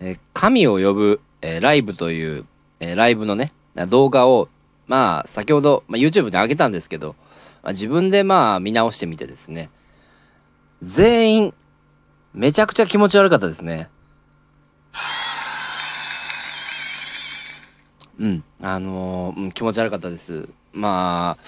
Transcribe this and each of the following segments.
え神を呼ぶ、えライブという、えライブのね、動画を、まあ、先ほど、まあ、YouTube に上げたんですけど、まあ、自分でまあ見直してみてですね、全員、めちゃくちゃ気持ち悪かったですね。うん、あのーうん、気持ち悪かったです。まあ、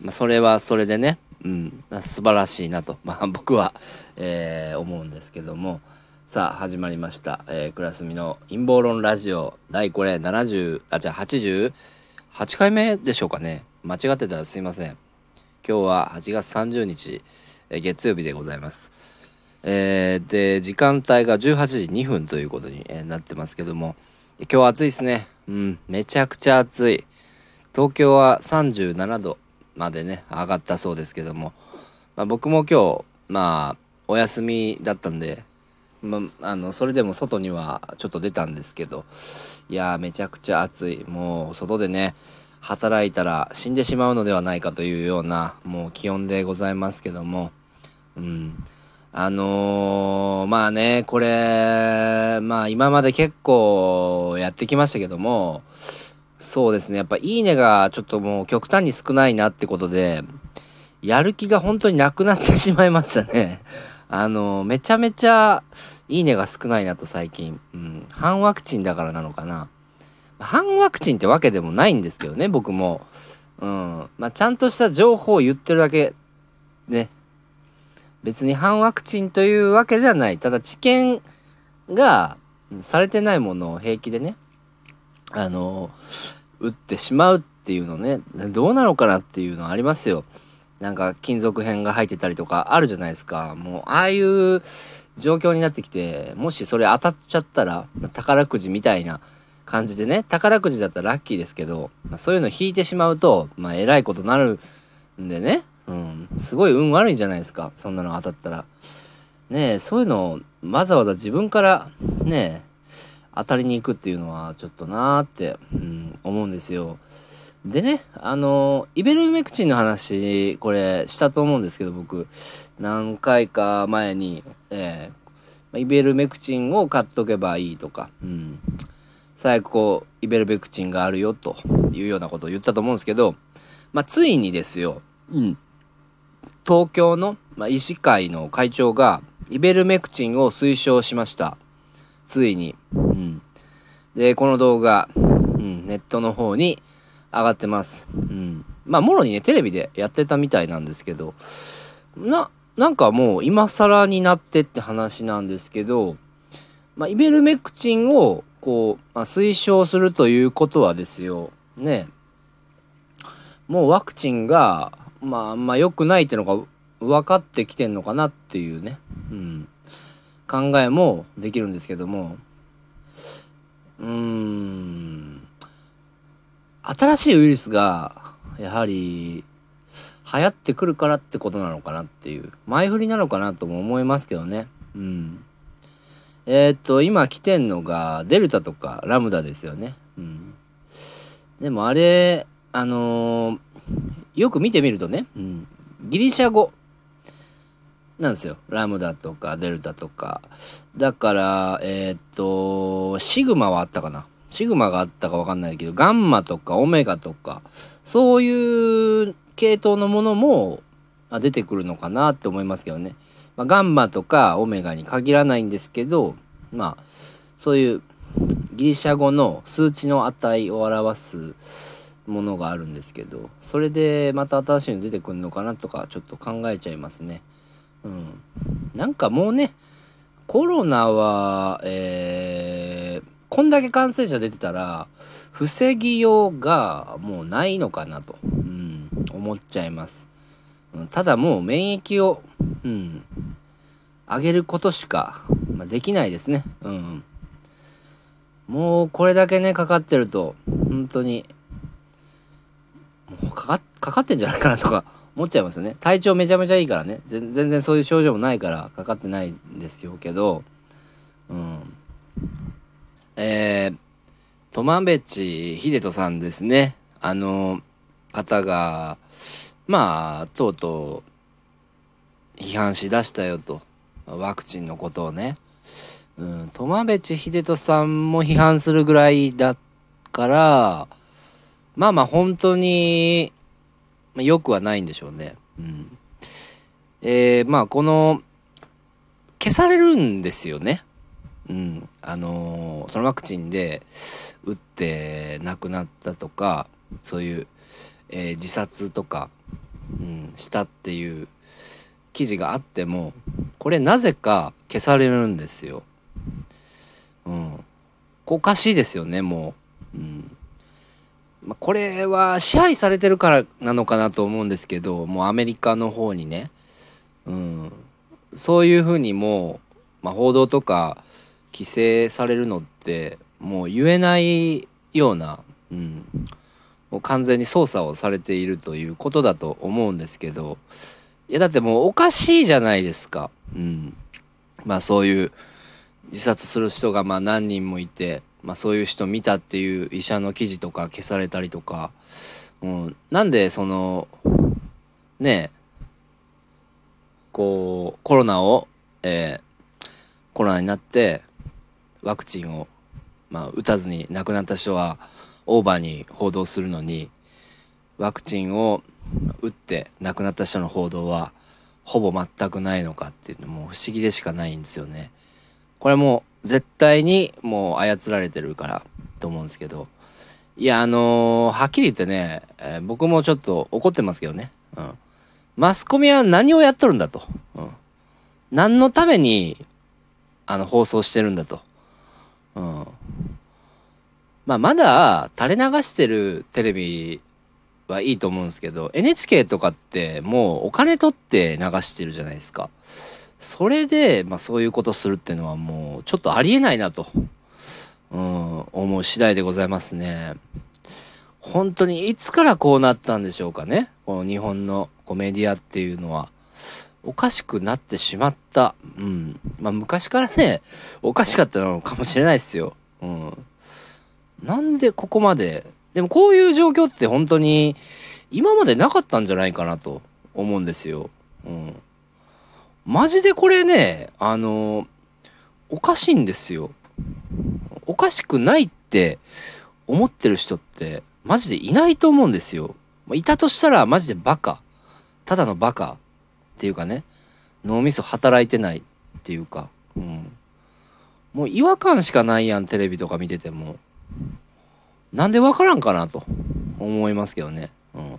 まあ、それはそれでね、うん、素晴らしいなと、まあ、僕は、えー思うんですけども、さあ、始まりました。えークラスミの陰謀論ラジオ、第これ70、あ、じゃあ88回目でしょうかね。間違ってたらすいません。今日は8月30日、えー月曜日でございます。えーで、時間帯が18時2分ということに、えーなってますけども、今日は暑いですね。うん、めちゃくちゃ暑い。東京は37度までね、上がったそうですけども、まあ、僕も今日、まあ、お休みだったんで、まあ、の、それでも外にはちょっと出たんですけど、いやー、めちゃくちゃ暑い。もう、外でね、働いたら死んでしまうのではないかというような、もう気温でございますけども、うん。あのーまあね、これ、まあ今まで結構やってきましたけども、そうですね、やっぱいいねがちょっともう極端に少ないなってことで、やる気が本当になくなってしまいましたね。あのめちゃめちゃいいねが少ないなと最近。うん。反ワクチンだからなのかな。反ワクチンってわけでもないんですけどね、僕も。うん。まあちゃんとした情報を言ってるだけ、ね。別に反ワクチンというわけではない。ただ知見がされてないものを平気でね、あの、打ってしまうっていうのね、どうなのかなっていうのはありますよ。なんか金属片が入ってたりとかあるじゃないですか。もう、ああいう状況になってきて、もしそれ当たっちゃったら、宝くじみたいな感じでね、宝くじだったらラッキーですけど、まあ、そういうの引いてしまうと、まあ、えらいことになるんでね、うん、すごい運悪いじゃないですか。そんなの当たったら。ねえ、そういうのをわざわざ自分からねえ、当たりに行くっていうのはちょっとなーって、うん、思うんですよ。でね、あの、イベルメクチンの話、これしたと思うんですけど、僕、何回か前に、ええまあイベルメクチンを買っとけばいいとか、うん。最悪こう、イベルメクチンがあるよというようなことを言ったと思うんですけど、まあ、ついにですよ、うん。東京の、まあ、医師会の会長がイベルメクチンを推奨しました。ついに。うん。で、この動画、うん、ネットの方に上がってます。うん。まあ、もろにね、テレビでやってたみたいなんですけど、な、なんかもう今更になってって話なんですけど、まあ、イベルメクチンを、こう、まあ、推奨するということはですよ、ね、もうワクチンが、まあ、あんま良くないっていうのが分かってきてんのかなっていうね、うん、考えもできるんですけども、うーん、新しいウイルスが、やはり、流行ってくるからってことなのかなっていう、前振りなのかなとも思いますけどね。うん。えーっと、今来てんのが、デルタとかラムダですよね。うん。でもあれ、あのーよく見てみるとね、うん、ギリシャ語なんですよ。ラムダとかデルタとか。だから、えーっと、シグマはあったかな。シグマがあったかわかんないけど、ガンマとかオメガとか、そういう系統のものもあ出てくるのかなって思いますけどね。まあ、ガンマとかオメガに限らないんですけど、まあ、そういうギリシャ語の数値の値を表すものがあるんですけどそれでまた新しいの出てくるのかなとかちょっと考えちゃいますねうんなんかもうねコロナはえー、こんだけ感染者出てたら防ぎようがもうないのかなと、うん、思っちゃいます、うんただもう免疫をうん上げることしか、まあ、できないですね。うんもうこれだけねかかってると本当にもうかかかかってんじゃないかなとか思っちゃいますよね。体調めちゃめちゃいいからね。全然そういう症状もないからかかってないんですよけどうん。えー、トマベチ秀人さんですねあの方がまあとうとう批判しだしたよとワクチンのことをねうん、苫部地秀人さんも批判するぐらいだから、まあまあ本当に、まあ、よくはないんでしょうね。うん。えー、まあこの、消されるんですよね。うん。あのー、そのワクチンで打って亡くなったとか、そういう、えー、自殺とか、うん、したっていう記事があっても、これなぜか消されるんですよ。うん。おかしいですよね、もう。うん。まあ、これは支配されてるからなのかなと思うんですけど、もうアメリカの方にね、うん。そういうふうにもう、まあ、報道とか規制されるのって、もう言えないような、うん。もう完全に操作をされているということだと思うんですけど、いやだってもうおかしいじゃないですか。うん。まあそういう自殺する人がまあ何人もいて、まあそういう人見たっていう医者の記事とか消されたりとか、うん、なんでその、ねえ、こう、コロナを、えー、コロナになってワクチンを、まあ打たずに亡くなった人はオーバーに報道するのに、ワクチンを打って亡くなった人の報道はほぼ全くないのかっていうのも不思議でしかないんですよね。これも絶対にもう操られてるからと思うんですけど。いや、あのー、はっきり言ってね、えー、僕もちょっと怒ってますけどね。うん。マスコミは何をやっとるんだと。うん。何のために、あの、放送してるんだと。うん。まあ、まだ垂れ流してるテレビはいいと思うんですけど、NHK とかってもうお金取って流してるじゃないですか。それで、まあそういうことするっていうのはもうちょっとありえないなと、うん、思う次第でございますね。本当にいつからこうなったんでしょうかね。この日本のこうメディアっていうのは。おかしくなってしまった。うん。まあ昔からね、おかしかったのかもしれないですよ。うん。なんでここまででもこういう状況って本当に今までなかったんじゃないかなと思うんですよ。うん。マジでこれね、あの、おかしいんですよ。おかしくないって思ってる人ってマジでいないと思うんですよ。いたとしたらマジでバカ。ただのバカていうかね、脳みそ働いてないっていうか、うん。もう違和感しかないやん、テレビとか見てても。なんでわからんかなと思いますけどね。うん。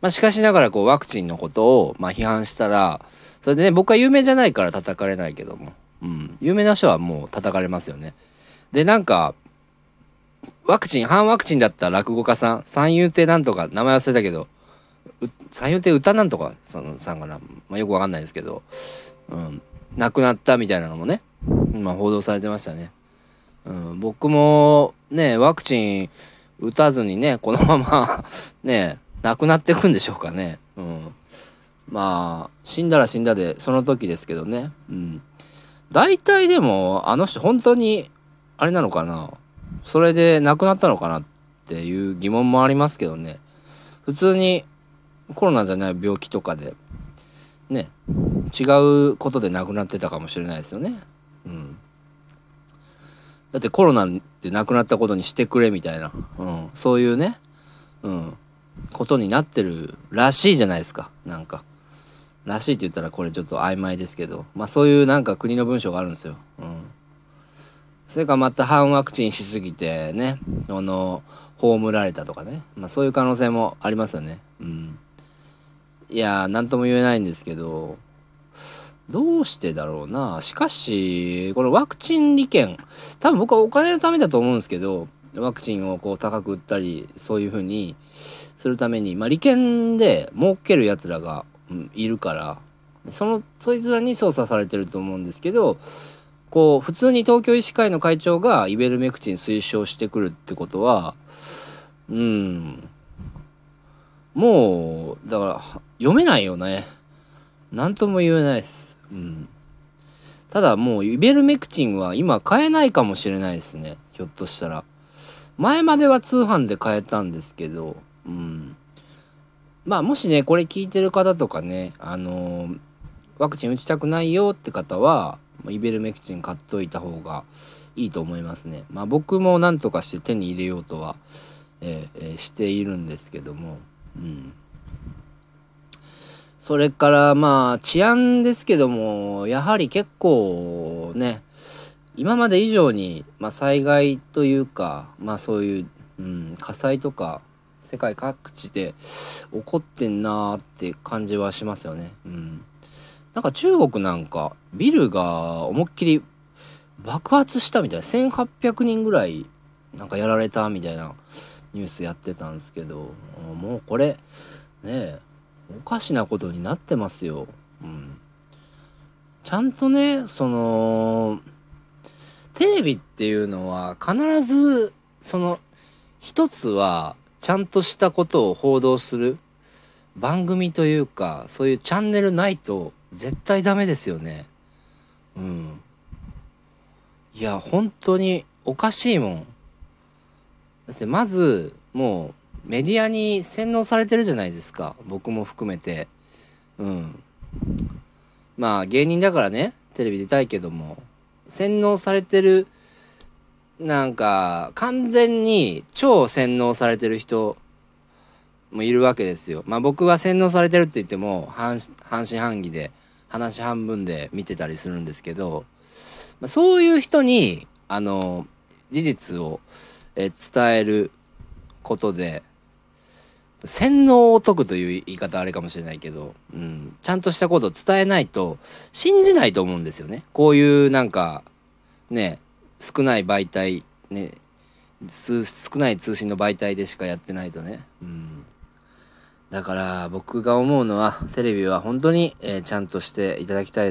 まあ、しかしながらこうワクチンのことをまあ批判したら、それでね、僕は有名じゃないから叩かれないけども、うん。有名な人はもう叩かれますよね。で、なんか、ワクチン、反ワクチンだった落語家さん、三遊亭なんとか、名前忘れたけど、三遊亭歌なんとかそのさんかな、まあ、よくわかんないですけど、うん、亡くなったみたいなのもね、まあ、報道されてましたね。うん、僕もね、ワクチン打たずにね、このままね、亡くなっていくんでしょうかね。うん。まあ、死んだら死んだで、その時ですけどね。うん。大体でも、あの人本当に、あれなのかなそれで亡くなったのかなっていう疑問もありますけどね。普通にコロナじゃない病気とかで、ね、違うことで亡くなってたかもしれないですよね。うん。だってコロナって亡くなったことにしてくれみたいな、うん、そういうね、うん、ことになってるらしいじゃないですか、なんか。らしいって言ったらこれちょっと曖昧ですけど、まあそういうなんか国の文章があるんですよ。うん。それかまた反ワクチンしすぎてね、あの、葬られたとかね。まあそういう可能性もありますよね。うん。いや何とも言えないんですけど、どうしてだろうな。しかし、このワクチン利権、多分僕はお金のためだと思うんですけど、ワクチンをこう高く売ったり、そういうふうにするために、まあ利権で儲ける奴らが、いるから、その、そいつらに操作されてると思うんですけど、こう、普通に東京医師会の会長がイベルメクチン推奨してくるってことは、うん、もう、だから、読めないよね。なんとも言えないです。うん。ただもうイベルメクチンは今買えないかもしれないですね。ひょっとしたら。前までは通販で買えたんですけど、うん。まあもしね、これ聞いてる方とかね、あのー、ワクチン打ちたくないよって方は、イベルメクチン買っといた方がいいと思いますね。まあ僕も何とかして手に入れようとは、えー、しているんですけども、それからまあ治安ですけども、やはり結構ね、今まで以上に、まあ、災害というか、まあそういう、うん、火災とか世界各地で起こってんなーって感じはしますよね。うん。なんか中国なんかビルが思いっきり爆発したみたいな1800人ぐらいなんかやられたみたいなニュースやってたんですけどもうこれねおかしなことになってますよ。うん。ちゃんとねそのテレビっていうのは必ずその一つはちゃんとしたことを報道する番組というかそういうチャンネルないと絶対ダメですよね。うん。いや本当におかしいもん。だってまずもうメディアに洗脳されてるじゃないですか僕も含めて。うん。まあ芸人だからねテレビ出たいけども洗脳されてるなんか完全に超洗脳されてる人もいるわけですよ。まあ僕は洗脳されてるって言っても半半信半疑で話半分で見てたりするんですけど、まあ、そういう人にあの事実をえ伝えることで洗脳を解くという言い方あれかもしれないけど、うん、ちゃんとしたことを伝えないと信じないと思うんですよね。こういうなんかね少ない媒体ね少ない通信の媒体でしかやってないとね。うんだから僕が思うのはテレビは本当に、えー、ちゃんとしていただきたい